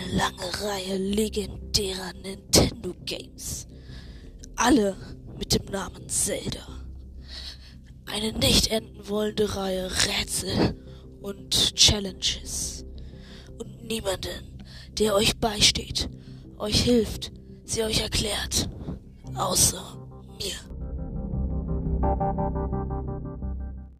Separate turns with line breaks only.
eine lange Reihe legendärer Nintendo Games. Alle mit dem Namen Zelda. Eine nicht enden wollende Reihe Rätsel und Challenges. Und niemanden, der euch beisteht, euch hilft, sie euch erklärt. Außer mir.